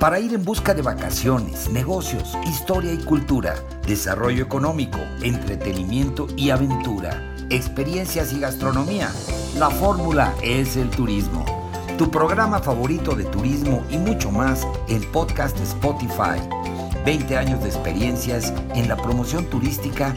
para ir en busca de vacaciones, negocios, historia y cultura, desarrollo económico, entretenimiento y aventura, experiencias y gastronomía. La fórmula es el turismo. Tu programa favorito de turismo y mucho más en podcast Spotify. 20 años de experiencias en la promoción turística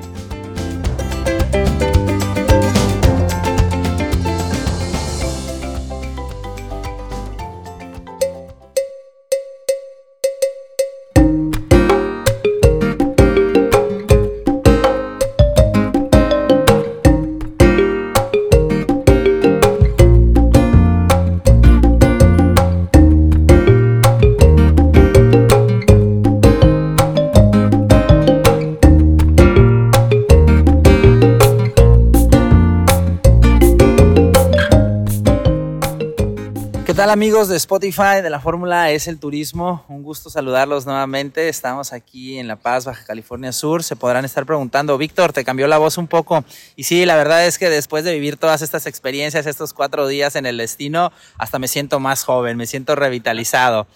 Amigos de Spotify de la Fórmula es el turismo? Un gusto saludarlos nuevamente. Estamos aquí en La Paz, Baja California Sur. Se podrán estar preguntando, Víctor, te cambió la voz un poco. Y sí, la verdad es que después de vivir todas estas experiencias, estos cuatro días en el destino, hasta me siento más joven, me siento revitalizado.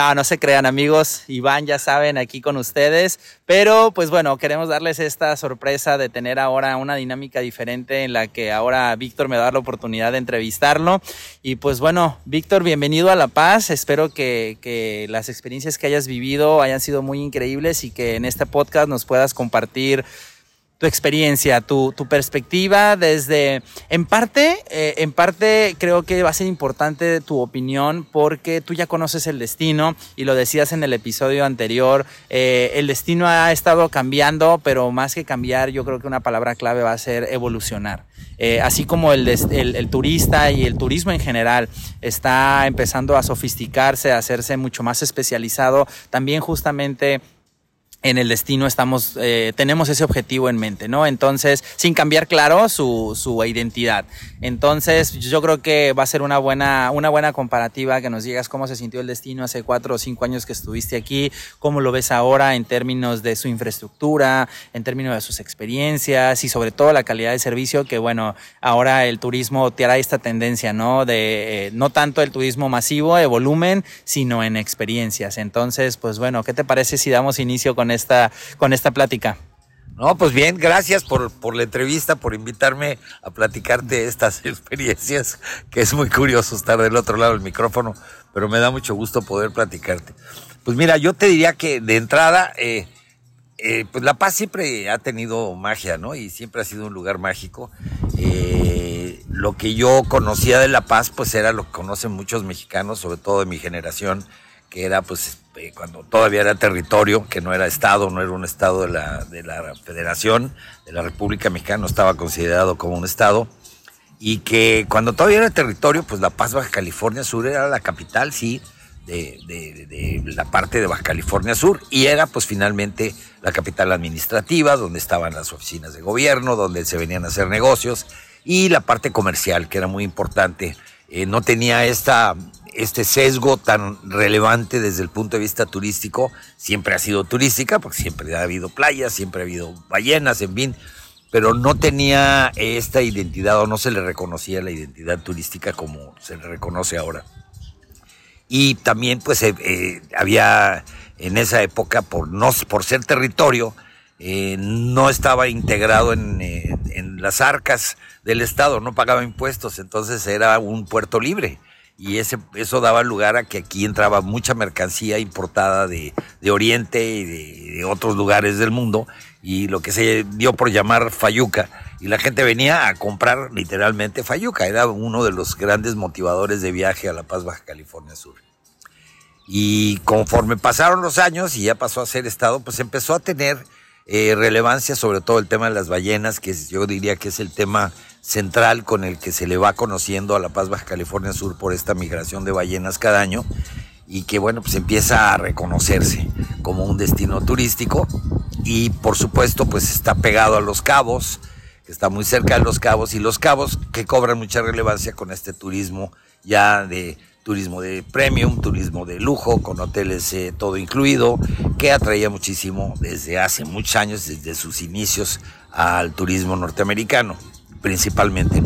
No, no se crean amigos, Iván ya saben aquí con ustedes, pero pues bueno, queremos darles esta sorpresa de tener ahora una dinámica diferente en la que ahora Víctor me da la oportunidad de entrevistarlo. Y pues bueno, Víctor, bienvenido a La Paz, espero que, que las experiencias que hayas vivido hayan sido muy increíbles y que en este podcast nos puedas compartir tu experiencia, tu, tu perspectiva desde, en parte, eh, en parte creo que va a ser importante tu opinión porque tú ya conoces el destino y lo decías en el episodio anterior, eh, el destino ha estado cambiando, pero más que cambiar, yo creo que una palabra clave va a ser evolucionar. Eh, así como el, el, el, turista y el turismo en general está empezando a sofisticarse, a hacerse mucho más especializado, también justamente en el destino estamos, eh, tenemos ese objetivo en mente, ¿no? Entonces, sin cambiar, claro, su, su, identidad. Entonces, yo creo que va a ser una buena, una buena comparativa que nos digas cómo se sintió el destino hace cuatro o cinco años que estuviste aquí, cómo lo ves ahora en términos de su infraestructura, en términos de sus experiencias y sobre todo la calidad de servicio, que bueno, ahora el turismo te hará esta tendencia, ¿no? De eh, no tanto el turismo masivo de volumen, sino en experiencias. Entonces, pues bueno, ¿qué te parece si damos inicio con esta, con esta plática. No, pues bien, gracias por, por la entrevista, por invitarme a platicar de estas experiencias, que es muy curioso estar del otro lado del micrófono, pero me da mucho gusto poder platicarte. Pues mira, yo te diría que de entrada, eh, eh, pues La Paz siempre ha tenido magia, ¿no? Y siempre ha sido un lugar mágico. Eh, lo que yo conocía de La Paz, pues era lo que conocen muchos mexicanos, sobre todo de mi generación, que era pues eh, cuando todavía era territorio, que no era Estado, no era un Estado de la, de la Federación, de la República Mexicana, no estaba considerado como un Estado, y que cuando todavía era territorio, pues La Paz, Baja California Sur era la capital, sí, de, de, de, la parte de Baja California Sur, y era pues finalmente la capital administrativa, donde estaban las oficinas de gobierno, donde se venían a hacer negocios, y la parte comercial, que era muy importante. Eh, no tenía esta este sesgo tan relevante desde el punto de vista turístico, siempre ha sido turística, porque siempre ha habido playas, siempre ha habido ballenas, en fin, pero no tenía esta identidad o no se le reconocía la identidad turística como se le reconoce ahora. Y también pues eh, eh, había en esa época, por, no, por ser territorio, eh, no estaba integrado en, en las arcas del Estado, no pagaba impuestos, entonces era un puerto libre y ese, eso daba lugar a que aquí entraba mucha mercancía importada de, de Oriente y de, otros lugares del mundo y lo que se dio por llamar Fayuca y la gente venía a comprar literalmente Fayuca, era uno de los grandes motivadores de viaje a La Paz, Baja California Sur. Y conforme pasaron los años y ya pasó a ser estado, pues empezó a tener eh, relevancia sobre todo el tema de las ballenas, que yo diría que es el tema central con el que se le va conociendo a La Paz, Baja California Sur por esta migración de ballenas cada año. y que bueno, pues empieza a reconocerse como un destino turístico y por supuesto pues está pegado a Los Cabos, está muy cerca de Los Cabos y Los Cabos que cobran mucha relevancia con este turismo ya de turismo de premium, turismo de lujo, con hoteles eh, todo incluido, que atraía muchísimo desde hace muchos años, desde sus inicios al turismo norteamericano, principalmente.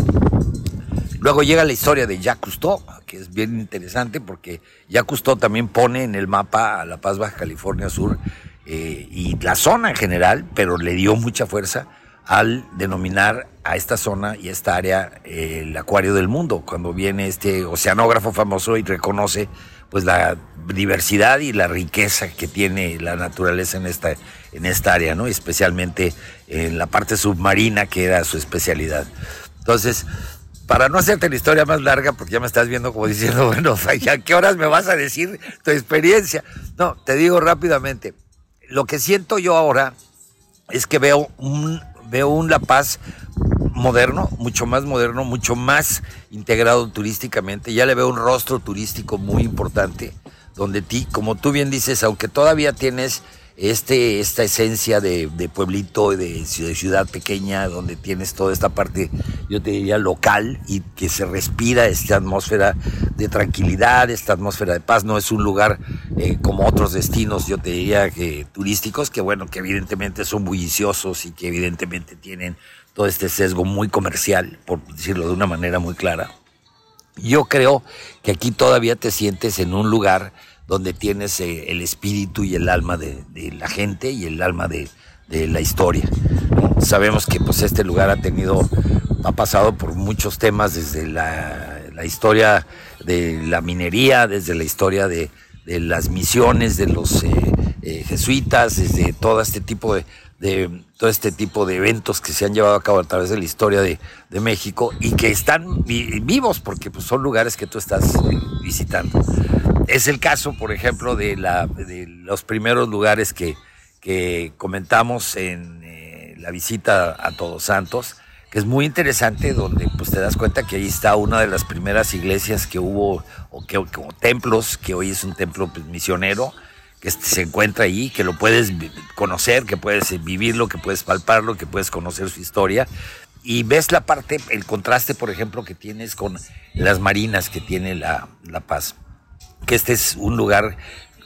Luego llega la historia de Jacques Cousteau, que es bien interesante porque Jacques Cousteau también pone en el mapa a La Paz, Baja California Sur eh, y la zona en general, pero le dio mucha fuerza al denominar a esta zona y esta área eh, el acuario del mundo, cuando viene este oceanógrafo famoso y reconoce pues la diversidad y la riqueza que tiene la naturaleza en esta, en esta área, ¿no? especialmente en la parte submarina que era su especialidad. Entonces, para no hacerte la historia más larga, porque ya me estás viendo como diciendo, bueno, ¿a qué horas me vas a decir tu experiencia? No, te digo rápidamente, lo que siento yo ahora es que veo un, veo un La Paz moderno, mucho más moderno, mucho más integrado turísticamente. Ya le veo un rostro turístico muy importante, donde ti, como tú bien dices, aunque todavía tienes este, esta esencia de, pueblito, de, de, ciudad pequeña, donde tienes toda esta parte, yo te diría, local y que se respira esta atmósfera de tranquilidad, esta atmósfera de paz. No es un lugar eh, como otros destinos, yo te diría, que turísticos, que bueno, que evidentemente son bulliciosos y que evidentemente tienen todo este sesgo muy comercial, por decirlo de una manera muy clara. Yo creo que aquí todavía te sientes en un lugar donde tienes eh, el espíritu y el alma de, la gente y el alma de, la historia. Sabemos que pues este lugar ha tenido, ha pasado por muchos temas desde la, historia de la minería, desde la historia de, las misiones de los eh, eh, jesuitas, desde todo este tipo de, todo este tipo de eventos que se han llevado a cabo a través de la historia de, México y que están vivos porque pues, son lugares que tú estás visitando. Es el caso, por ejemplo, de, la, de los primeros lugares que, que comentamos en eh, la visita a Todos Santos, que es muy interesante, donde pues te das cuenta que ahí está una de las primeras iglesias que hubo, o, que, templos, que hoy es un templo pues, misionero, que se encuentra ahí, que lo puedes conocer, que puedes vivirlo, que puedes palparlo, que puedes conocer su historia. Y ves la parte, el contraste, por ejemplo, que tienes con las marinas que tiene la, la Paz que este es un lugar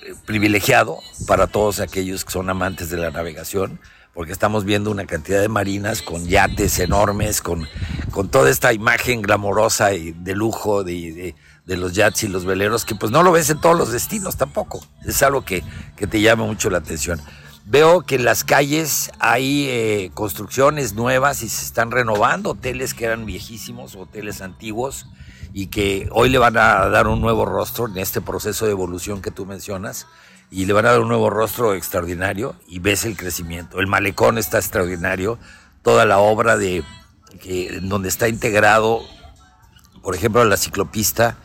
eh, privilegiado para todos aquellos que son amantes de la navegación, porque estamos viendo una cantidad de marinas con yates enormes, con, con toda esta imagen glamorosa y de lujo de, de, los yates y los veleros, que pues no lo ves en todos los destinos tampoco. Es algo que, que te llama mucho la atención. Veo que en las calles hay eh, construcciones nuevas y se están renovando hoteles que eran viejísimos, hoteles antiguos y que hoy le van a dar un nuevo rostro en este proceso de evolución que tú mencionas y le van a dar un nuevo rostro extraordinario y ves el crecimiento. El malecón está extraordinario, toda la obra de donde está integrado, por ejemplo, la ciclopista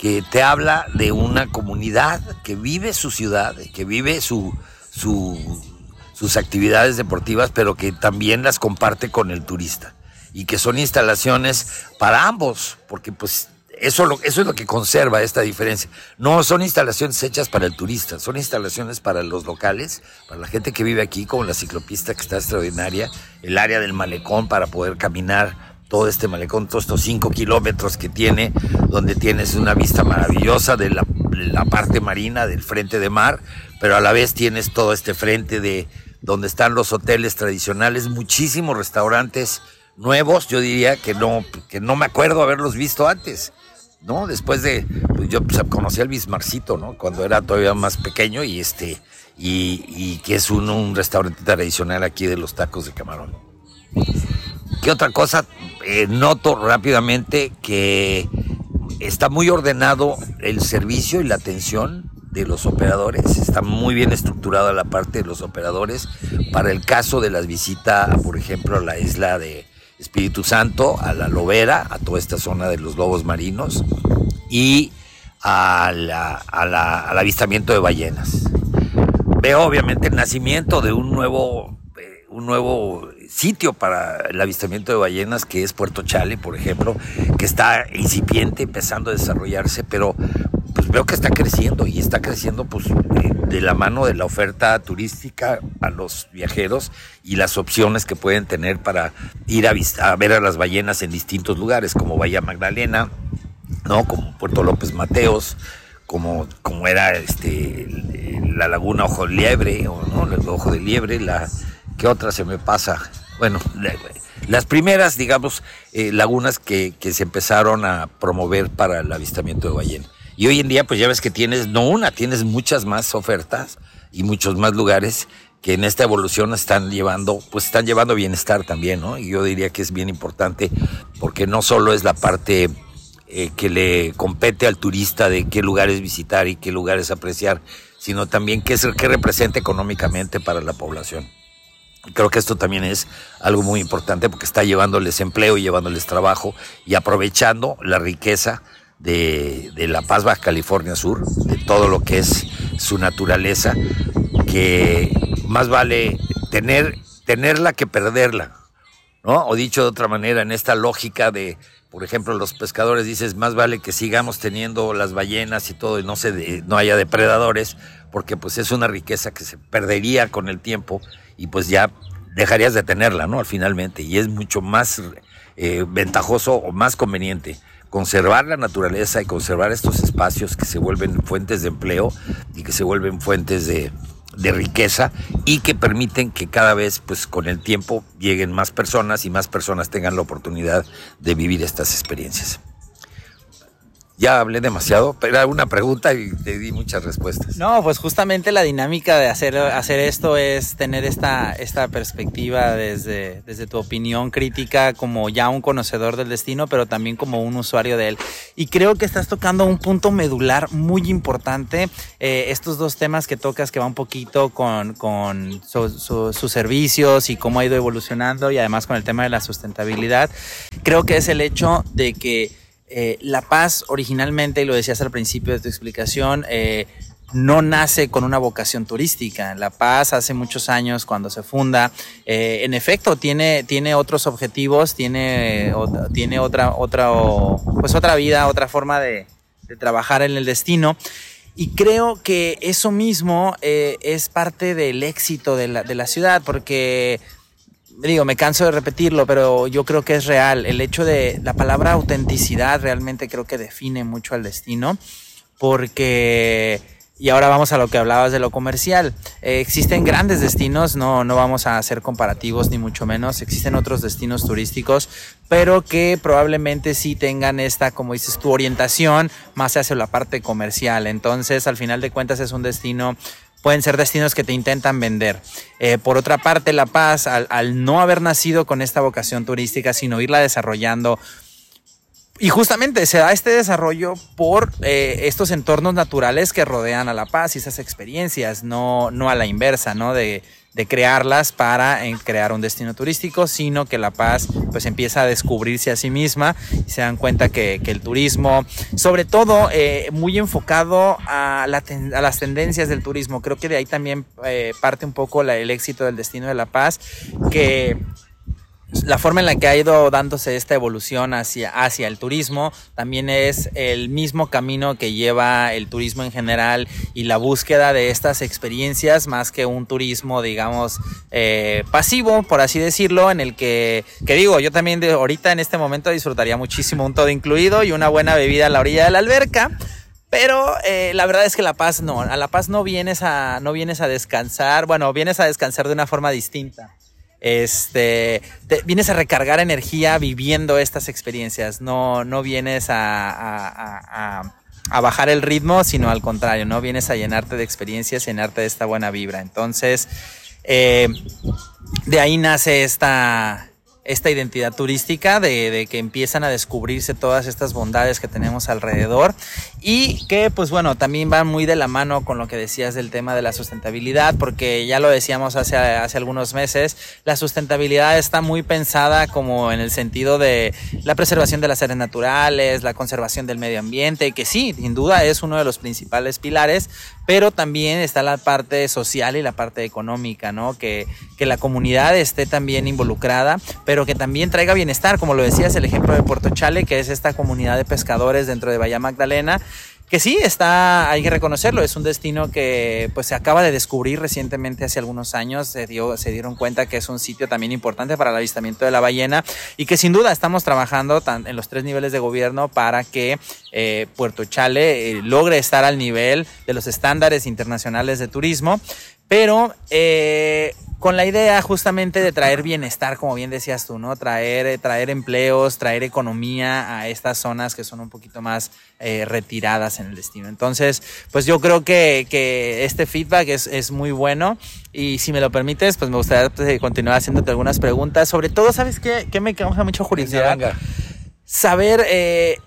que te habla de una comunidad que vive su ciudad, que vive su, sus actividades deportivas, pero que también las comparte con el turista y que son instalaciones para ambos, porque pues eso, eso es lo que conserva esta diferencia. No son instalaciones hechas para el turista, son instalaciones para los locales, para la gente que vive aquí, como la ciclopista que está extraordinaria, el área del malecón para poder caminar todo este malecón, todos estos cinco kilómetros que tiene, donde tienes una vista maravillosa de la, parte marina, del frente de mar, pero a la vez tienes todo este frente de donde están los hoteles tradicionales, muchísimos restaurantes nuevos, yo diría que no, que no me acuerdo haberlos visto antes. ¿no? Después de, pues yo pues, conocí al Bismarcito, ¿no? Cuando era todavía más pequeño y este, y, que es un, restaurante tradicional aquí de los tacos de camarón. ¿Qué otra cosa? Eh, noto rápidamente que está muy ordenado el servicio y la atención de los operadores, está muy bien estructurada la parte de los operadores para el caso de las visitas, por ejemplo, a la isla de, Espíritu Santo, a la Lobera, a toda esta zona de los lobos marinos y al avistamiento de ballenas. Veo obviamente el nacimiento de un nuevo, eh, un nuevo sitio para el avistamiento de ballenas que es Puerto Chale, por ejemplo, que está incipiente, empezando a desarrollarse, pero pues veo que está creciendo y está creciendo pues de, la mano de la oferta turística a los viajeros y las opciones que pueden tener para ir a, a ver a las ballenas en distintos lugares como Bahía Magdalena, ¿no? Como Puerto López Mateos, como, como era este la laguna Ojo de Liebre, o no, el Ojo de Liebre, la ¿qué otra se me pasa? Bueno, las primeras, digamos, eh, lagunas que, se empezaron a promover para el avistamiento de ballena. Y hoy en día, pues ya ves que tienes, no una, tienes muchas más ofertas y muchos más lugares que en esta evolución están llevando, pues están llevando bienestar también, ¿no? Y yo diría que es bien importante porque no solo es la parte eh, que le compete al turista de qué lugares visitar y qué lugares apreciar, sino también qué, es, qué representa económicamente para la población. Creo que esto también es algo muy importante porque está llevándoles empleo y llevándoles trabajo y aprovechando la riqueza de, de, La Paz, Baja California Sur, de todo lo que es su naturaleza, que más vale tener, tenerla que perderla, ¿no? O dicho de otra manera, en esta lógica de por ejemplo, los pescadores dices, más vale que sigamos teniendo las ballenas y todo y no, se no haya depredadores, porque pues es una riqueza que se perdería con el tiempo y pues ya dejarías de tenerla, ¿no? Al finalmente, y es mucho más eh, ventajoso o más conveniente conservar la naturaleza y conservar estos espacios que se vuelven fuentes de empleo y que se vuelven fuentes de, de riqueza y que permiten que cada vez, pues con el tiempo, lleguen más personas y más personas tengan la oportunidad de vivir estas experiencias ya hablé demasiado, pero era una pregunta y te di muchas respuestas. No, pues justamente la dinámica de hacer, hacer esto es tener esta, esta perspectiva desde, desde tu opinión crítica como ya un conocedor del destino, pero también como un usuario de él. Y creo que estás tocando un punto medular muy importante. Eh, estos dos temas que tocas que va un poquito con, con sus servicios y cómo ha ido evolucionando y además con el tema de la sustentabilidad, creo que es el hecho de que eh, la paz originalmente, y lo decías al principio de tu explicación, eh, no nace con una vocación turística. La Paz hace muchos años cuando se funda, eh, en efecto tiene, tiene otros objetivos, tiene, tiene otra, otra, pues otra vida, otra forma de, trabajar en el destino. Y creo que eso mismo es parte del éxito de la, de la ciudad, porque digo, me canso de repetirlo, pero yo creo que es real. El hecho de la palabra autenticidad realmente creo que define mucho al destino, porque, y ahora vamos a lo que hablabas de lo comercial. Eh, existen grandes destinos, no, no vamos a hacer comparativos ni mucho menos. Existen otros destinos turísticos, pero que probablemente sí tengan esta, como dices tu orientación más hacia la parte comercial. Entonces, al final de cuentas, es un destino pueden ser destinos que te intentan vender. Eh, por otra parte, La Paz, al, no haber nacido con esta vocación turística, sino irla desarrollando, y justamente se da este desarrollo por eh, estos entornos naturales que rodean a La Paz y esas experiencias, no, no a la inversa, ¿no? De, de crearlas para crear un destino turístico, sino que La Paz pues empieza a descubrirse a sí misma y se dan cuenta que, el turismo, sobre todo eh, muy enfocado a, las tendencias del turismo, creo que de ahí también eh, parte un poco el éxito del destino de La Paz, que la forma en la que ha ido dándose esta evolución hacia, hacia el turismo también es el mismo camino que lleva el turismo en general y la búsqueda de estas experiencias más que un turismo, digamos, eh, pasivo, por así decirlo, en el que, que digo, yo también de, ahorita en este momento disfrutaría muchísimo un todo incluido y una buena bebida a la orilla de la alberca. Pero eh, la verdad es que La Paz no, a La Paz no vienes a, no vienes a descansar, bueno, vienes a descansar de una forma distinta este, vienes a recargar energía viviendo estas experiencias, no, no vienes a, bajar el ritmo, sino al contrario, no vienes a llenarte de experiencias, llenarte de esta buena vibra. Entonces, eh, de ahí nace esta, esta identidad turística, de, que empiezan a descubrirse todas estas bondades que tenemos alrededor y que pues bueno, también van muy de la mano con lo que decías del tema de la sustentabilidad, porque ya lo decíamos hace, hace algunos meses, la sustentabilidad está muy pensada como en el sentido de la preservación de las áreas naturales, la conservación del medio ambiente, que sí, sin duda es uno de los principales pilares, pero también está la parte social y la parte económica, ¿no? Que, que la comunidad esté también involucrada, pero que también traiga bienestar, como lo decías, el ejemplo de Puerto Chale, que es esta comunidad de pescadores dentro de Bahía Magdalena, que sí, está, hay que reconocerlo, es un destino que pues se acaba de descubrir recientemente hace algunos años, se, dio, se dieron cuenta que es un sitio también importante para el avistamiento de la ballena y que sin duda estamos trabajando en los tres niveles de gobierno para que eh, Puerto Chale eh, logre estar al nivel de los estándares internacionales de turismo, pero eh, con la idea justamente de traer bienestar, como bien decías tú, ¿no? Traer, eh, traer empleos, traer economía a estas zonas que son un poquito más eh, retiradas en el destino. Entonces, pues yo creo que, que este feedback es, es, muy bueno y si me lo permites, pues me gustaría pues, continuar haciéndote algunas preguntas. Sobre todo, ¿sabes qué? ¿Qué me causa mucho curiosidad? Saber eh,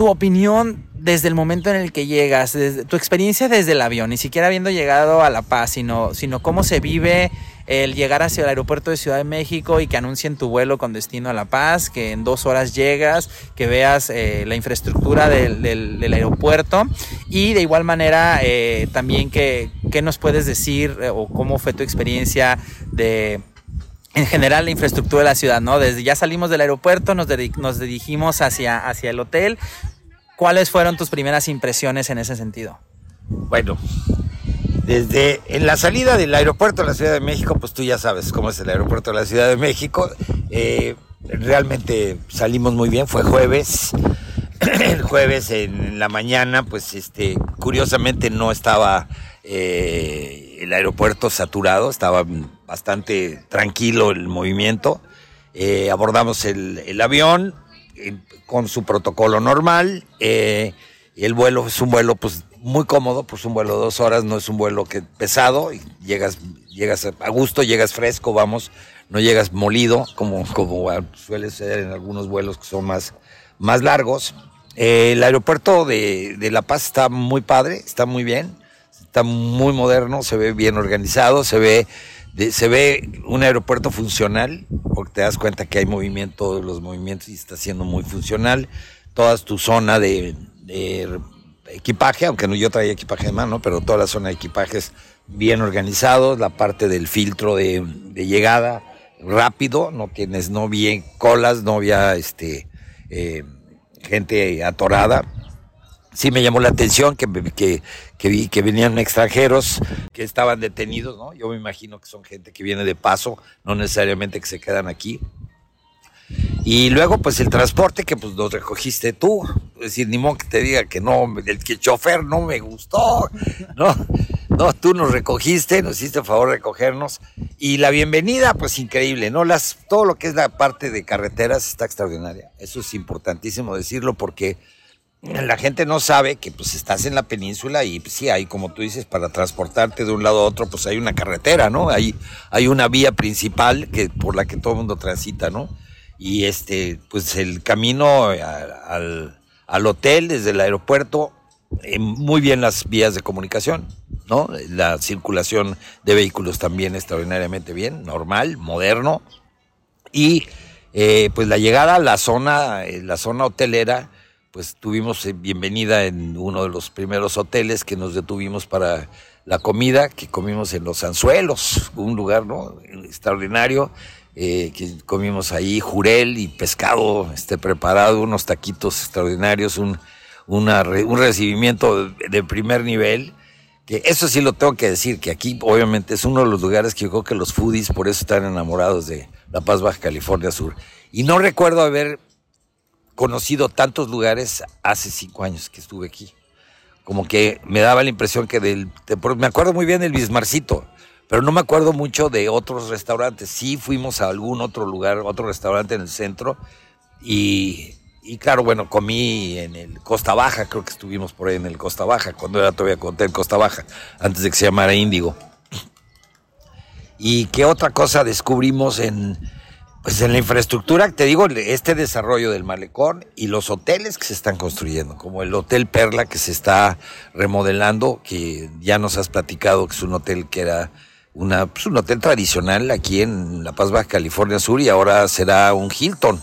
tu opinión desde el momento en el que llegas, desde, tu experiencia desde el avión, ni siquiera habiendo llegado a La Paz, sino, sino cómo se vive el llegar hacia el aeropuerto de Ciudad de México y que anuncien tu vuelo con destino a La Paz, que en dos horas llegas, que veas eh, la infraestructura del, aeropuerto y de igual manera eh, también que, qué nos puedes decir eh, o cómo fue tu experiencia de en general la infraestructura de la ciudad, ¿no? Desde ya salimos del aeropuerto, nos, nos dirigimos hacia, hacia el hotel. ¿Cuáles fueron tus primeras impresiones en ese sentido? Bueno, desde en la salida del aeropuerto de la Ciudad de México, pues tú ya sabes cómo es el aeropuerto de la Ciudad de México. Eh, realmente salimos muy bien, fue jueves. el jueves en la mañana, pues este, curiosamente no estaba eh, el aeropuerto saturado, estaba bastante tranquilo el movimiento. Eh, abordamos el, avión eh, con su protocolo normal. el vuelo es un vuelo pues muy cómodo, pues un vuelo de dos horas, no es un vuelo que pesado, llegas, llegas a gusto, llegas fresco, vamos, no llegas molido, como, como suele ser en algunos vuelos que son más, más largos. el aeropuerto de, de La Paz está muy padre, está muy bien está muy moderno, se ve bien organizado, se ve, se ve un aeropuerto funcional, porque te das cuenta que hay movimiento, los movimientos y está siendo muy funcional. Toda tu zona de, equipaje, aunque no yo traía equipaje de mano, pero toda la zona de equipajes bien organizados, la parte del filtro de, llegada rápido, no tienes, no bien colas, no había este eh, gente atorada sí me llamó la atención que, que, que, venían extranjeros que estaban detenidos, ¿no? Yo me imagino que son gente que viene de paso, no necesariamente que se quedan aquí. Y luego, pues el transporte que pues nos recogiste tú. Es decir, ni modo que te diga que no, el que chofer no me gustó. No, no, tú nos recogiste, nos hiciste el favor de recogernos. Y la bienvenida, pues increíble, ¿no? Las, todo lo que es la parte de carreteras está extraordinaria. Eso es importantísimo decirlo porque la gente no sabe que pues estás en la península y pues, sí hay como tú dices para transportarte de un lado a otro pues hay una carretera no hay hay una vía principal que por la que todo el mundo transita no y este pues el camino al, al hotel desde el aeropuerto eh, muy bien las vías de comunicación no la circulación de vehículos también extraordinariamente bien normal moderno. Y eh, pues la llegada a la zona eh, la zona hotelera pues tuvimos eh, bienvenida en uno de los primeros hoteles que nos detuvimos para la comida, que comimos en Los Anzuelos, un lugar ¿no? extraordinario, eh, que comimos ahí jurel y pescado este, preparado, unos taquitos extraordinarios, un, un recibimiento de primer nivel. Eso sí lo tengo que decir, que aquí obviamente es uno de los lugares que yo creo que los foodies por eso están enamorados de La Paz, Baja California Sur. Y no recuerdo haber conocido tantos lugares hace cinco años que estuve aquí. Como que me daba la impresión que del... me acuerdo muy bien del Bismarcito, pero no me acuerdo mucho de otros restaurantes. Sí fuimos a algún otro lugar, otro restaurante en el centro y, y claro, bueno, comí en el Costa Baja, creo que estuvimos por ahí en el Costa Baja, cuando era todavía en Costa Baja, antes de que se llamara Índigo. ¿Y qué otra cosa descubrimos en, pues en la infraestructura, te digo, este desarrollo del malecón y los hoteles que se están construyendo, como el Hotel Perla que se está remodelando, que ya nos has platicado que es un hotel que era una, pues un hotel tradicional aquí en La Paz, Baja California Sur, y ahora será un Hilton,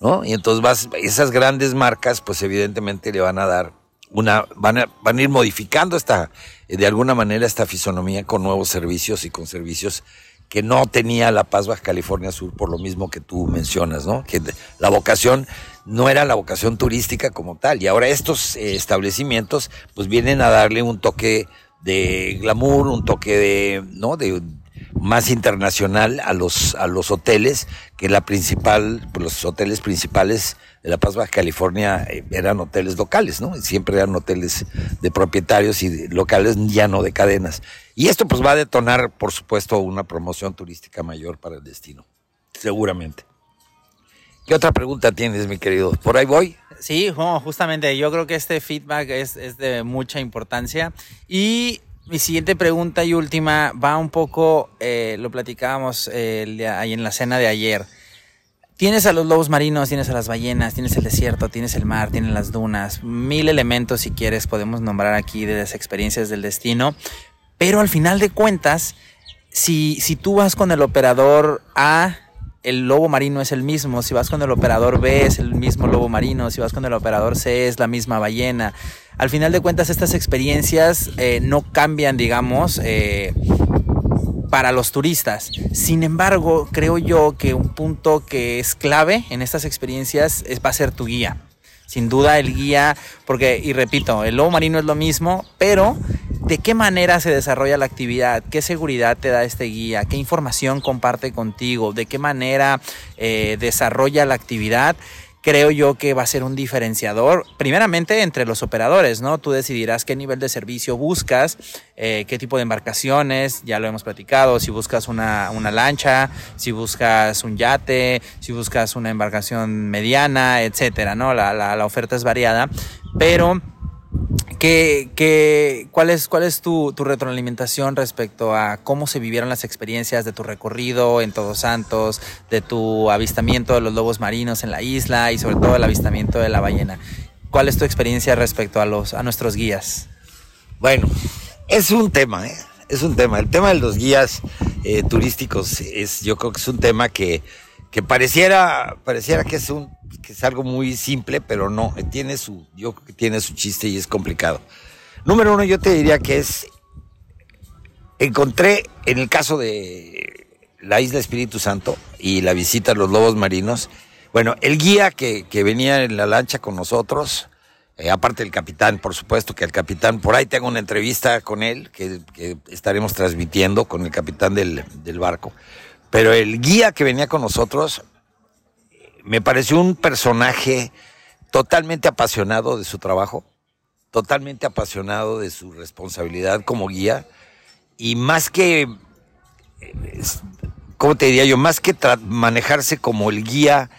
¿no? Y entonces vas, esas grandes marcas, pues evidentemente le van a dar una, van a, van a ir modificando esta, de alguna manera esta fisonomía con nuevos servicios y con servicios que no tenía La Paz Baja California Sur por lo mismo que tú mencionas, ¿no? Que la vocación no era la vocación turística como tal. Y ahora estos eh, establecimientos pues vienen a darle un toque de glamour, un toque de, ¿no? De más internacional a los, a los hoteles, que la principal, pues, los hoteles principales de La Paz Baja California eh, eran hoteles locales, ¿no? Siempre eran hoteles de propietarios y locales, ya no de cadenas. Y esto pues va a detonar, por supuesto, una promoción turística mayor para el destino, seguramente. ¿Qué otra pregunta tienes, mi querido? ¿Por ahí voy? Sí, justamente yo creo que este feedback es, es de mucha importancia. Y mi siguiente pregunta y última va un poco, eh, lo platicábamos eh, en la cena de ayer. Tienes a los lobos marinos, tienes a las ballenas, tienes el desierto, tienes el mar, tienes las dunas, mil elementos si quieres podemos nombrar aquí de las experiencias del destino, pero al final de cuentas, si, si tú vas con el operador A, el lobo marino es el mismo, si vas con el operador B es el mismo lobo marino, si vas con el operador C es la misma ballena. Al final de cuentas estas experiencias eh, no cambian, digamos, eh, para los turistas. Sin embargo, creo yo que un punto que es clave en estas experiencias es, va a ser tu guía. Sin duda el guía, porque, y repito, el lobo marino es lo mismo, pero ¿De qué manera se desarrolla la actividad? ¿Qué seguridad te da este guía? ¿Qué información comparte contigo? ¿De qué manera eh, desarrolla la actividad? creo yo que va a ser un diferenciador, primeramente entre los operadores, ¿no? Tú decidirás qué nivel de servicio buscas, eh, qué tipo de embarcaciones, ya lo hemos platicado, si buscas una, lancha, si buscas un yate, si buscas una embarcación mediana, etcétera, ¿no? La, la oferta es variada, pero ¿Qué, cuál es, cuál es tu, retroalimentación respecto a cómo se vivieron las experiencias de tu recorrido en Todos Santos, de tu avistamiento de los lobos marinos en la isla y sobre todo el avistamiento de la ballena? ¿Cuál es tu experiencia respecto a, los, a nuestros guías? Bueno, es un tema, ¿eh? es un tema. El tema de los guías eh, turísticos es, yo creo que es un tema que, que pareciera, pareciera que es un que es algo muy simple, pero no, tiene su, yo creo que tiene su chiste y es complicado. Número uno, yo te diría que es, encontré en el caso de la isla Espíritu Santo y la visita a los lobos marinos, bueno, el guía que, que venía en la lancha con nosotros, eh, aparte del capitán, por supuesto que el capitán, por ahí tengo una entrevista con él que, que estaremos transmitiendo con el capitán del, del barco, pero el guía que venía con nosotros me pareció un personaje totalmente apasionado de su trabajo, totalmente apasionado de su responsabilidad como guía y más que, ¿cómo te diría yo? Más que manejarse como el guía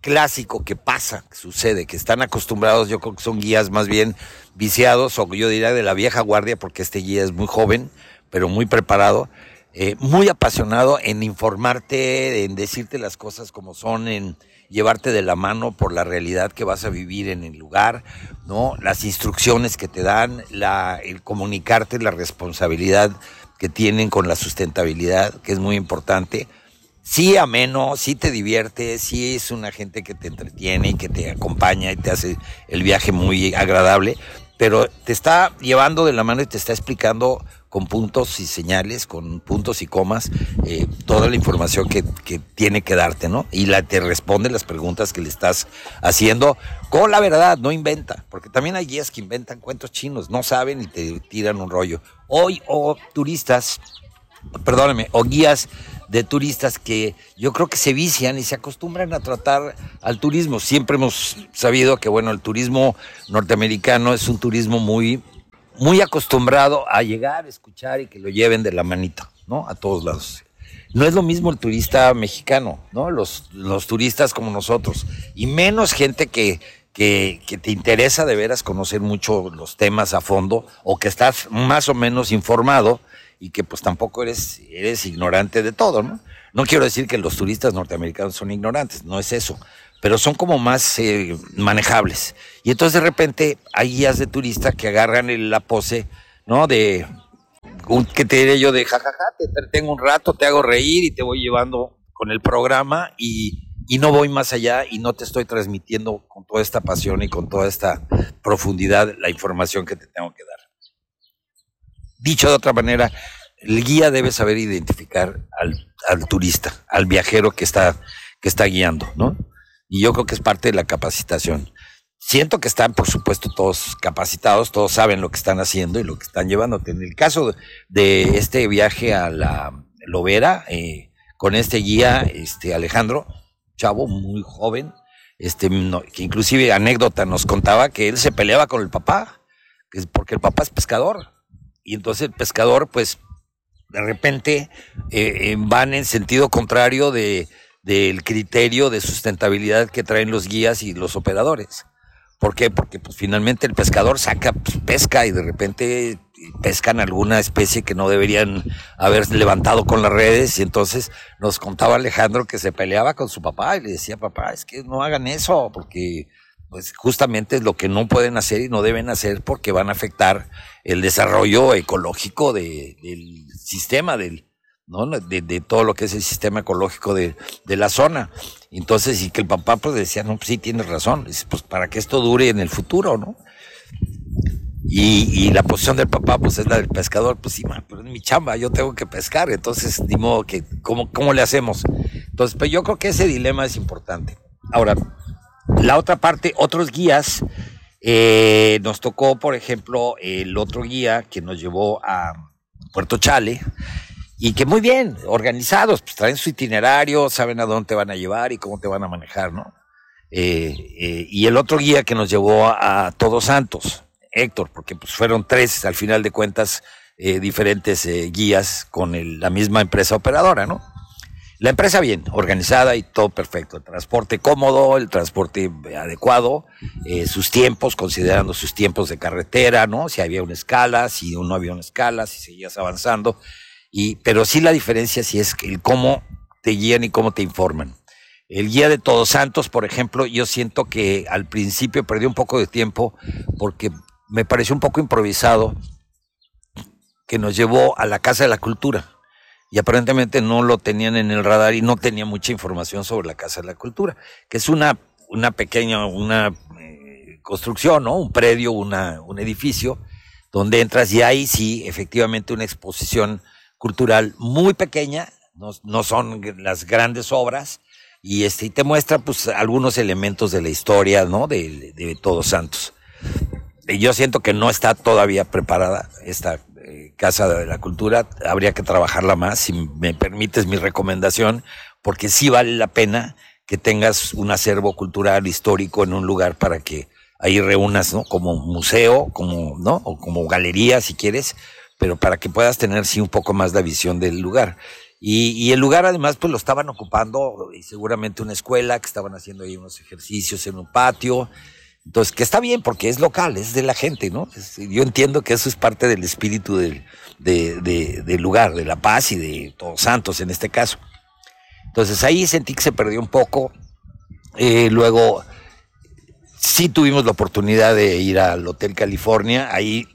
clásico que pasa, que sucede, que están acostumbrados, yo creo que son guías más bien viciados o yo diría de la vieja guardia porque este guía es muy joven, pero muy preparado. Eh, muy apasionado en informarte, en decirte las cosas como son, en, llevarte de la mano por la realidad que vas a vivir en el lugar, ¿no? Las instrucciones que te dan, la, el comunicarte la responsabilidad que tienen con la sustentabilidad, que es muy importante. Sí ameno, sí te divierte, sí es una gente que te entretiene y que te acompaña y te hace el viaje muy agradable, pero te está llevando de la mano y te está explicando con puntos y señales, con puntos y comas, eh, toda la información que, tiene que darte, ¿no? Y te responde las preguntas que le estás haciendo con la verdad, no inventa, porque también hay guías que inventan cuentos chinos, no saben y te tiran un rollo. Hoy, o turistas, perdóname, o guías de turistas que yo creo que se vician y se acostumbran a tratar al turismo. Siempre hemos sabido que, bueno, el turismo norteamericano es un turismo muy muy acostumbrado a llegar, escuchar y que lo lleven de la manita, ¿no? A todos lados. No es lo mismo el turista mexicano, ¿no? Los, los turistas como nosotros. Y menos gente que, que, que, te interesa de veras conocer mucho los temas a fondo o que estás más o menos informado y que pues tampoco eres, eres ignorante de todo, ¿no? No quiero decir que los turistas norteamericanos son ignorantes, no es eso pero son como más eh, manejables. Y entonces de repente hay guías de turista que agarran la pose, ¿no? De, un, que te diré yo? De jajaja, te entretengo un rato, te hago reír y te voy llevando con el programa y, y no voy más allá y no te estoy transmitiendo con toda esta pasión y con toda esta profundidad la información que te tengo que dar. Dicho de otra manera, el guía debe saber identificar al, al turista, al viajero que está, que está guiando, ¿no? Y yo creo que es parte de la capacitación. Siento que están, por supuesto, todos capacitados, todos saben lo que están haciendo y lo que están llevando. En el caso de este viaje a la Lovera, eh, con este guía, este Alejandro, chavo muy joven, este, que inclusive anécdota nos contaba que él se peleaba con el papá, es porque el papá es pescador. Y entonces el pescador, pues, de repente eh, eh, van en sentido contrario de, del criterio de sustentabilidad que traen los guías y los operadores. ¿Por qué? Porque pues, finalmente el pescador saca pues, pesca y de repente pescan alguna especie que no deberían haber levantado con las redes y entonces nos contaba Alejandro que se peleaba con su papá y le decía, papá, es que no hagan eso porque pues justamente es lo que no pueden hacer y no deben hacer porque van a afectar el desarrollo ecológico de, del sistema, del, ¿no? De, de, todo lo que es el sistema ecológico de, de, la zona. Entonces, y que el papá pues decía, no, pues sí, tienes razón, pues para que esto dure en el futuro, ¿no? Y, y, la posición del papá, pues es la del pescador, pues sí, pero es mi chamba, yo tengo que pescar, entonces, ni modo que, ¿cómo, cómo le hacemos? Entonces, pues yo creo que ese dilema es importante. Ahora, la otra parte, otros guías, eh, nos tocó, por ejemplo, el otro guía que nos llevó a Puerto Chale, y que muy bien, organizados, pues traen su itinerario, saben a dónde te van a llevar y cómo te van a manejar, ¿no? Eh, eh, y el otro guía que nos llevó a, Todos Santos, Héctor, porque pues fueron tres, al final de cuentas, eh, diferentes eh, guías con la misma empresa operadora, ¿no? La empresa bien, organizada y todo perfecto. El transporte cómodo, el transporte adecuado, sus tiempos, considerando sus tiempos de carretera, ¿no? Si había una escala, si no había una escala, si seguías avanzando. Y, pero sí la diferencia sí es el cómo te guían y cómo te informan. El guía de Todos Santos, por ejemplo, yo siento que al principio perdí un poco de tiempo porque me pareció un poco improvisado que nos llevó a la Casa de la Cultura. Y aparentemente no lo tenían en el radar y no tenía mucha información sobre la Casa de la Cultura, que es una, una pequeña, una eh, construcción, ¿no? Un predio, una, un edificio, donde entras y hay sí, efectivamente, una exposición cultural muy pequeña, no, no son las grandes obras, y este, y te muestra pues algunos elementos de la historia, ¿no? De, de Todos Santos yo siento que no está todavía preparada esta eh, Casa de la Cultura. Habría que trabajarla más, si me permites mi recomendación, porque sí vale la pena que tengas un acervo cultural histórico en un lugar para que ahí reúnas, ¿no? Como museo, como, ¿no? O como galería, si quieres, pero para que puedas tener, sí, un poco más la visión del lugar. Y, y, el lugar además pues lo estaban ocupando y seguramente una escuela que estaban haciendo ahí unos ejercicios en un patio entonces, que está bien porque es local, es de la gente, ¿no? yo entiendo que eso es parte del espíritu del, de, de, del lugar, de la paz y de Todos Santos en este caso. Entonces ahí sentí que se perdió un poco. Eh, luego sí tuvimos la oportunidad de ir al Hotel California. Ahí,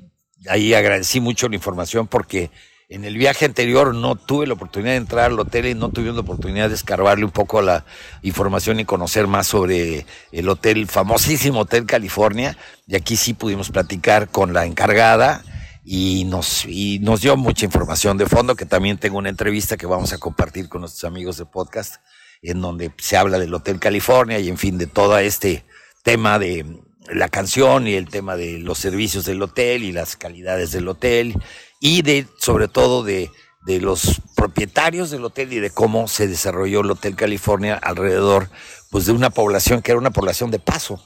ahí agradecí mucho la información porque en el viaje anterior no tuve la oportunidad de entrar al hotel y no tuvimos la oportunidad de escarbarle un poco la información y conocer más sobre el hotel, famosísimo Hotel California. Y aquí sí pudimos platicar con la encargada y nos, y nos dio mucha información de fondo, que también tengo una entrevista que vamos a compartir con nuestros amigos de podcast, en donde se habla del Hotel California y en fin de todo este tema de la canción y el tema de los servicios del hotel y las calidades del hotel y de, sobre todo, de, de los propietarios del hotel y de cómo se desarrolló el Hotel California alrededor, pues, de una población que era una población de paso.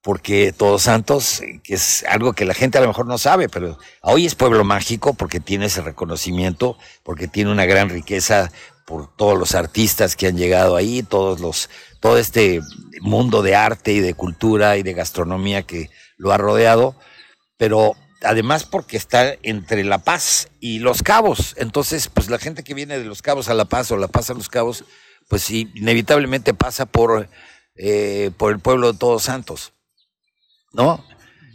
Porque Todos Santos, que es algo que la gente a lo mejor no sabe, pero hoy es pueblo mágico porque tiene ese reconocimiento, porque tiene una gran riqueza por todos los artistas que han llegado ahí, todos los, todo este mundo de arte y de cultura y de gastronomía que lo ha rodeado, pero además porque está entre La Paz y Los Cabos. Entonces, pues la gente que viene de Los Cabos a La Paz o La Paz a Los Cabos, pues inevitablemente pasa por, eh, por el pueblo de Todos Santos, ¿no?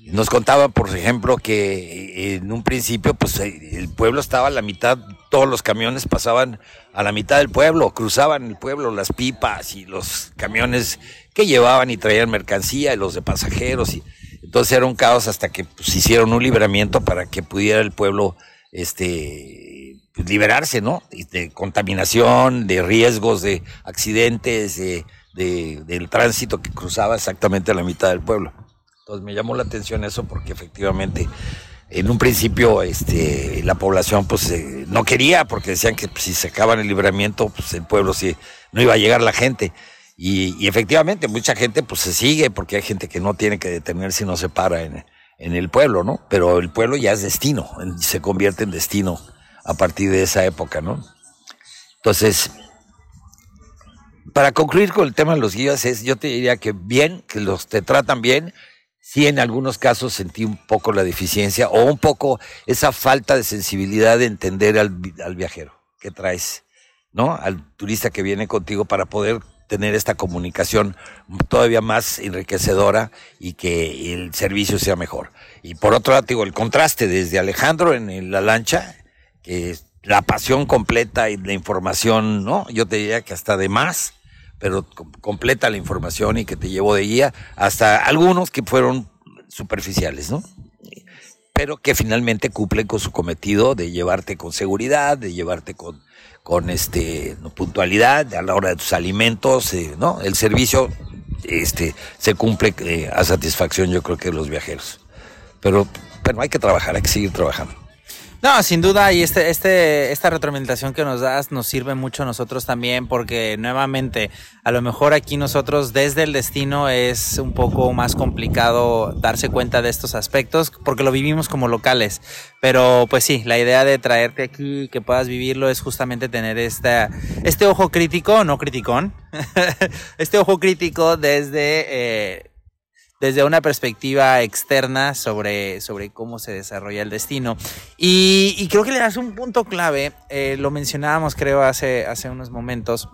Nos contaba, por ejemplo, que en un principio, pues el pueblo estaba a la mitad, todos los camiones pasaban a la mitad del pueblo, cruzaban el pueblo, las pipas y los camiones que llevaban y traían mercancía, y los de pasajeros y entonces era un caos hasta que pues, hicieron un libramiento para que pudiera el pueblo este, pues, liberarse, ¿no? De contaminación, de riesgos, de accidentes, de, del tránsito que cruzaba exactamente la mitad del pueblo. Entonces me llamó la atención eso porque efectivamente en un principio este, la población pues eh, no quería porque decían que si se acaban el libramiento pues el pueblo sí, no iba a llegar la gente. Y, efectivamente mucha gente pues se sigue porque hay gente que no tiene que detenerse y no se para en, en el pueblo, ¿no? Pero el pueblo ya es destino, se convierte en destino a partir de esa época, ¿no? Entonces, para concluir con el tema de los guías es, yo te diría que bien, que los te tratan bien, sí en algunos casos sentí un poco la deficiencia o un poco esa falta de sensibilidad de entender al, al viajero que traes, ¿no? Al turista que viene contigo para poder tener esta comunicación todavía más enriquecedora y que el servicio sea mejor. Y por otro lado, digo, el contraste desde Alejandro en la lancha, que la pasión completa y la información, ¿no? Yo te diría que hasta de más, pero completa la información y que te llevó de guía, hasta algunos que fueron superficiales, ¿no? Pero que finalmente cumplen con su cometido de llevarte con seguridad, de llevarte con, con este, puntualidad a la hora de tus alimentos, eh, ¿no? El servicio, este, se cumple eh, a satisfacción, yo creo que de los viajeros. Pero, bueno, hay que trabajar, hay que seguir trabajando. No, sin duda, y este, este, esta retroalimentación que nos das nos sirve mucho a nosotros también, porque nuevamente, a lo mejor aquí nosotros desde el destino es un poco más complicado darse cuenta de estos aspectos, porque lo vivimos como locales. Pero pues sí, la idea de traerte aquí, que puedas vivirlo, es justamente tener esta, este ojo crítico, no criticón, este ojo crítico desde... Eh, desde una perspectiva externa sobre, sobre cómo se desarrolla el destino. Y, creo que le das un punto clave, eh, lo mencionábamos creo hace, hace unos momentos,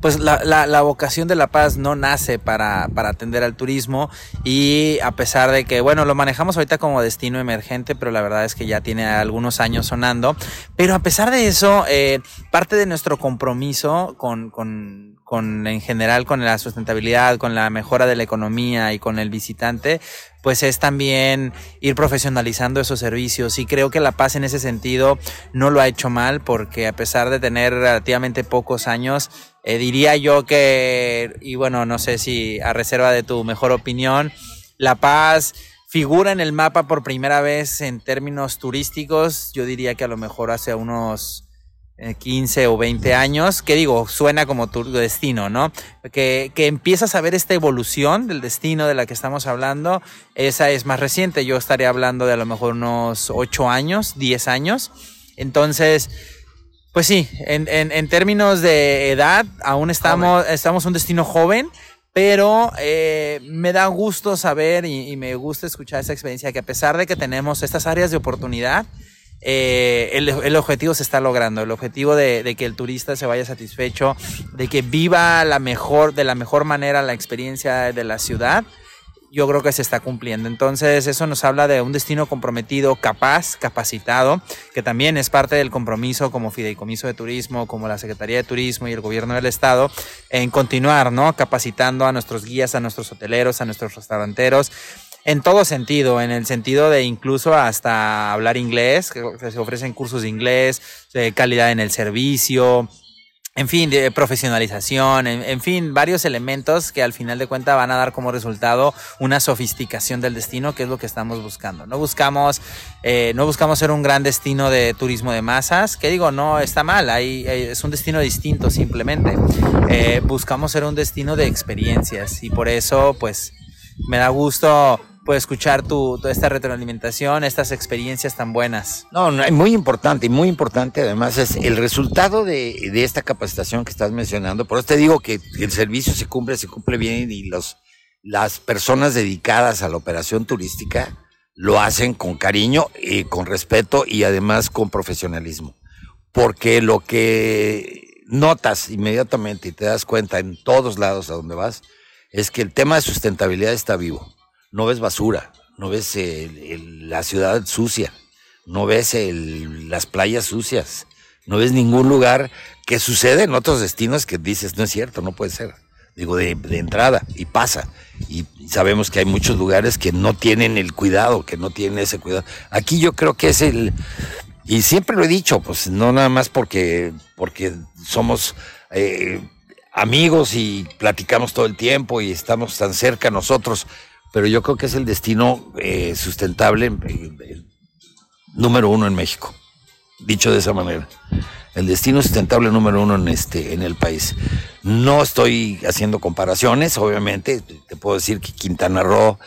pues la, la, vocación de La Paz no nace para, para, atender al turismo y a pesar de que, bueno, lo manejamos ahorita como destino emergente, pero la verdad es que ya tiene algunos años sonando, pero a pesar de eso, eh, parte de nuestro compromiso con, con, con, en general, con la sustentabilidad, con la mejora de la economía y con el visitante, pues es también ir profesionalizando esos servicios. Y creo que La Paz en ese sentido no lo ha hecho mal porque a pesar de tener relativamente pocos años, eh, diría yo que, y bueno, no sé si a reserva de tu mejor opinión, La Paz figura en el mapa por primera vez en términos turísticos, yo diría que a lo mejor hace unos 15 eh, o 20 años, que digo, suena como tu destino, ¿no? Que, que empiezas a ver esta evolución del destino de la que estamos hablando, esa es más reciente, yo estaría hablando de a lo mejor unos 8 años, 10 años. Entonces, pues sí, en, en, en términos de edad, aún estamos, estamos un destino joven, pero eh, me da gusto saber y, y me gusta escuchar esa experiencia que a pesar de que tenemos estas áreas de oportunidad, eh, el, objetivo se está logrando, el objetivo de, que el turista se vaya satisfecho, de que viva la mejor, de la mejor manera la experiencia de la ciudad, yo creo que se está cumpliendo. Entonces, eso nos habla de un destino comprometido, capaz, capacitado, que también es parte del compromiso como Fideicomiso de Turismo, como la Secretaría de Turismo y el Gobierno del Estado, en continuar, ¿no? Capacitando a nuestros guías, a nuestros hoteleros, a nuestros restauranteros en todo sentido, en el sentido de incluso hasta hablar inglés, que se ofrecen cursos de inglés, calidad en el servicio, en fin, profesionalización, en, fin, varios elementos que al final de cuentas van a dar como resultado una sofisticación del destino, que es lo que estamos buscando. No buscamos, eh, no buscamos ser un gran destino de turismo de masas, que digo, no está mal, hay, es un destino distinto simplemente. Eh, buscamos ser un destino de experiencias y por eso, pues, me da gusto puede escuchar tu, toda esta retroalimentación, estas experiencias tan buenas. No, no, muy importante y muy importante además es el resultado de, de, esta capacitación que estás mencionando. Por eso te digo que el servicio se cumple, se cumple bien y los, las personas dedicadas a la operación turística lo hacen con cariño y con respeto y además con profesionalismo. Porque lo que notas inmediatamente y te das cuenta en todos lados a donde vas es que el tema de sustentabilidad está vivo no ves basura, no ves la ciudad sucia, no ves las playas sucias, no ves ningún lugar que sucede en otros destinos que dices, no es cierto, no puede ser. Digo, de, entrada, y pasa. Y sabemos que hay muchos lugares que no tienen el cuidado, que no tienen ese cuidado. Aquí yo creo que es el, Y siempre lo he dicho, pues no nada más porque, porque somos eh, amigos y platicamos todo el tiempo y estamos tan cerca nosotros, pero yo creo que es el destino eh, sustentable eh, número uno en México, dicho de esa manera. El destino sustentable número uno en este, en el país. No estoy haciendo comparaciones, obviamente. Te puedo decir que Quintana Roo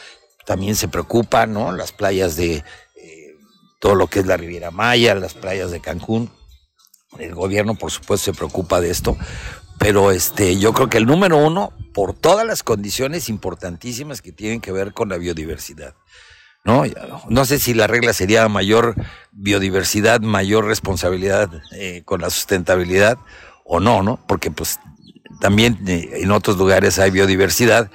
también se preocupa, ¿no? Las playas de eh, todo lo que es la Riviera Maya, las playas de Cancún. El gobierno, por supuesto, se preocupa de esto, pero este, yo creo que el número uno, por todas las condiciones importantísimas que tienen que ver con la biodiversidad. ¿no? No sé si la regla sería mayor biodiversidad, mayor responsabilidad eh, con la sustentabilidad o no, ¿no? Porque pues también eh, en otros lugares hay biodiversidad,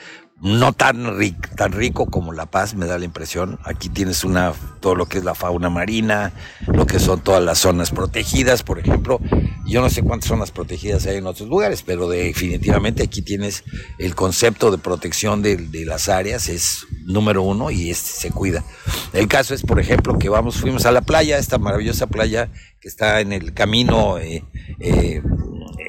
no tan rico, tan rico como La Paz, me da la impresión. Aquí tienes una, todo lo que es la fauna marina, lo que son todas las zonas protegidas, por ejemplo. Yo no sé cuántas zonas protegidas hay en otros lugares, pero definitivamente aquí tienes el concepto de protección de, las áreas, es número uno y este se cuida. El caso es, por ejemplo, que vamos, fuimos a la playa, esta maravillosa playa que está en el camino eh, eh,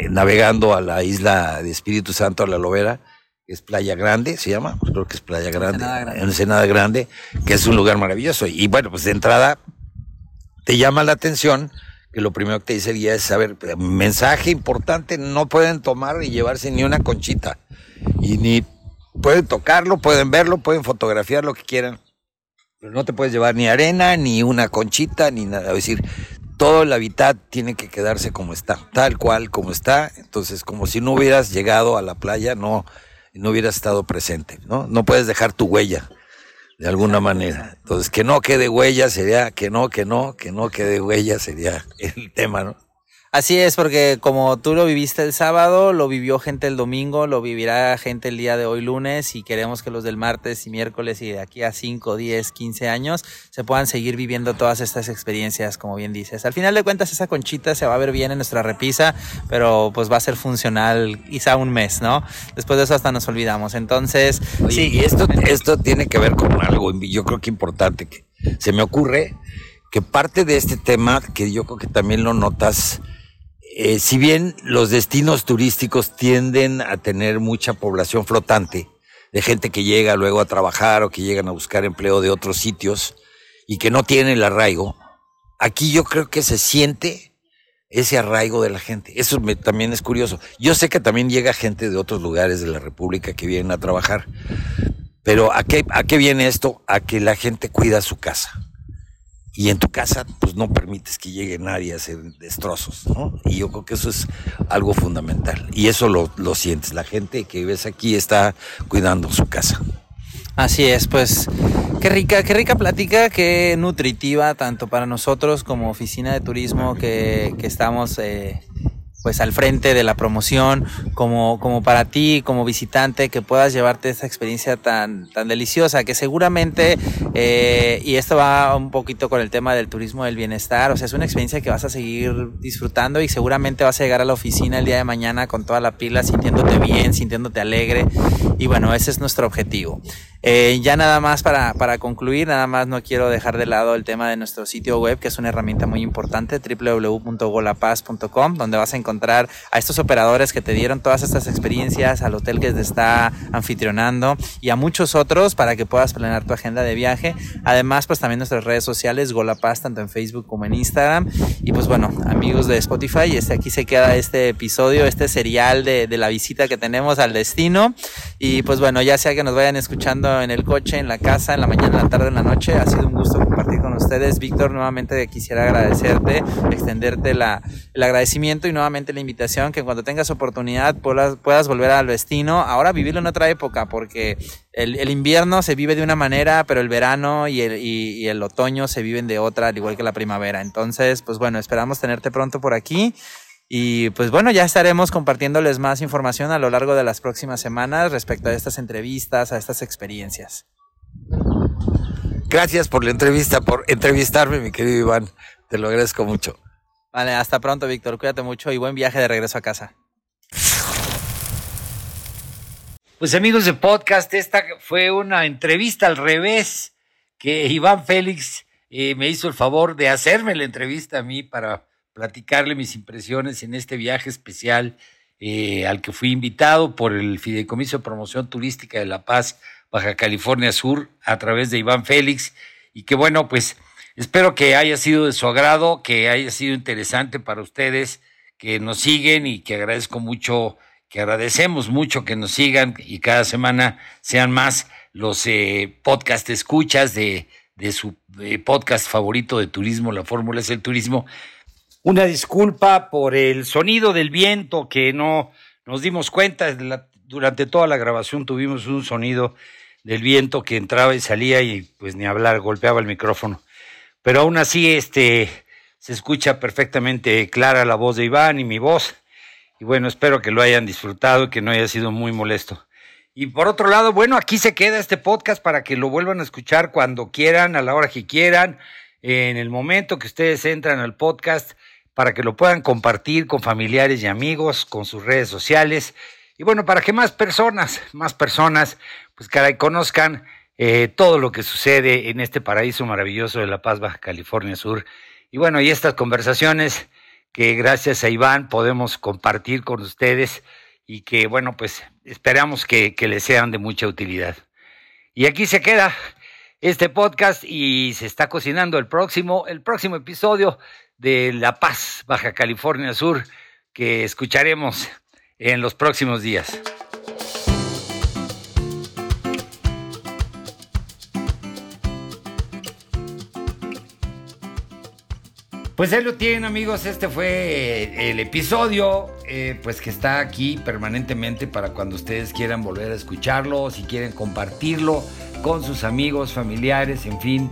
navegando a la isla de Espíritu Santo, a la Lobera es Playa Grande, se llama, creo que es Playa Grande, en Ensenada Grande, que es un lugar maravilloso. Y bueno, pues de entrada te llama la atención que lo primero que te dice el guía es saber, mensaje importante, no pueden tomar y llevarse ni una conchita. Y ni pueden tocarlo, pueden verlo, pueden fotografiar lo que quieran. Pero no te puedes llevar ni arena, ni una conchita, ni nada. Es decir, todo el hábitat tiene que quedarse como está, tal cual como está. Entonces, como si no hubieras llegado a la playa, no, no hubieras estado presente, ¿no? No puedes dejar tu huella de alguna manera. Entonces, que no quede huella sería, que no, que no, que no quede huella sería el tema, ¿no? Así es, porque como tú lo viviste el sábado, lo vivió gente el domingo, lo vivirá gente el día de hoy lunes y queremos que los del martes y miércoles y de aquí a 5, 10, 15 años se puedan seguir viviendo todas estas experiencias, como bien dices. Al final de cuentas, esa conchita se va a ver bien en nuestra repisa, pero pues va a ser funcional quizá un mes, ¿no? Después de eso hasta nos olvidamos. Entonces, sí. Y esto, esto tiene que ver con algo, yo creo que importante, que se me ocurre que parte de este tema, que yo creo que también lo notas, eh, si bien los destinos turísticos tienden a tener mucha población flotante, de gente que llega luego a trabajar o que llegan a buscar empleo de otros sitios y que no tienen el arraigo, aquí yo creo que se siente ese arraigo de la gente. Eso también es curioso. Yo sé que también llega gente de otros lugares de la República que vienen a trabajar, pero ¿a qué, a qué viene esto? A que la gente cuida su casa y en tu casa pues no permites que llegue nadie a hacer destrozos, ¿no? Y yo creo que eso es algo fundamental y eso lo, lo sientes, la gente que ves aquí está cuidando su casa. Así es, pues qué rica, qué rica plática, qué nutritiva tanto para nosotros como oficina de turismo que, que estamos eh, pues al frente de la promoción, como, como para ti, como visitante, que puedas llevarte esta experiencia tan, tan deliciosa, que seguramente, eh, y esto va un poquito con el tema del turismo del bienestar, o sea, es una experiencia que vas a seguir disfrutando y seguramente vas a llegar a la oficina el día de mañana con toda la pila, sintiéndote bien, sintiéndote alegre, y bueno, ese es nuestro objetivo. Eh, ya nada más para, para concluir, nada más no quiero dejar de lado el tema de nuestro sitio web, que es una herramienta muy importante, www.golapaz.com, donde vas a encontrar a estos operadores que te dieron todas estas experiencias, al hotel que te está anfitrionando y a muchos otros para que puedas planear tu agenda de viaje. Además, pues también nuestras redes sociales, Golapaz, tanto en Facebook como en Instagram. Y pues bueno, amigos de Spotify, este, aquí se queda este episodio, este serial de, de la visita que tenemos al destino. Y pues bueno, ya sea que nos vayan escuchando en el coche, en la casa, en la mañana, en la tarde, en la noche, ha sido un gusto compartir con ustedes. Víctor, nuevamente quisiera agradecerte, extenderte la, el agradecimiento y nuevamente la invitación que cuando tengas oportunidad puedas, puedas volver al destino. Ahora vivirlo en otra época, porque el, invierno se vive de una manera, pero el verano y el, y el otoño se viven de otra, al igual que la primavera. Entonces, pues bueno, esperamos tenerte pronto por aquí. Y pues bueno, ya estaremos compartiéndoles más información a lo largo de las próximas semanas respecto a estas entrevistas, a estas experiencias. Gracias por la entrevista, por entrevistarme, mi querido Iván. Te lo agradezco mucho. Vale, hasta pronto, Víctor. Cuídate mucho y buen viaje de regreso a casa. Pues amigos de podcast, esta fue una entrevista al revés que Iván Félix eh, me hizo el favor de hacerme la entrevista a mí para platicarle mis impresiones en este viaje especial eh, al que fui invitado por el Fideicomiso de Promoción Turística de La Paz, Baja California Sur, a través de Iván Félix, y que bueno, pues espero que haya sido de su agrado, que haya sido interesante para ustedes, que nos siguen y que agradezco mucho, que agradecemos mucho que nos sigan y cada semana sean más los eh, podcast escuchas de, de su eh, podcast favorito de turismo, La Fórmula es el Turismo. Una disculpa por el sonido del viento que no nos dimos cuenta. durante toda la grabación tuvimos un sonido del viento que entraba y salía y pues ni hablar, golpeaba el micrófono. Pero aún así este, se escucha perfectamente clara la voz de Iván y mi voz. Y bueno, espero que lo hayan disfrutado y que no haya sido muy molesto. Y por otro lado, bueno, aquí se queda este podcast para que lo vuelvan a escuchar cuando quieran, a la hora que quieran, en el momento que ustedes entran al podcast para que lo puedan compartir con familiares y amigos, con sus redes sociales. Y bueno, para que más personas, más personas, pues caray, conozcan eh, todo lo que sucede en este paraíso maravilloso de La Paz, Baja California Sur. Y bueno, y estas conversaciones que gracias a Iván podemos compartir con ustedes y que bueno, pues esperamos que, que les sean de mucha utilidad. Y aquí se queda este podcast y se está cocinando el próximo, el próximo episodio de La Paz, Baja California Sur, que escucharemos en los próximos días. Pues ahí lo tienen amigos, este fue el episodio, eh, pues que está aquí permanentemente para cuando ustedes quieran volver a escucharlo, si quieren compartirlo con sus amigos, familiares, en fin,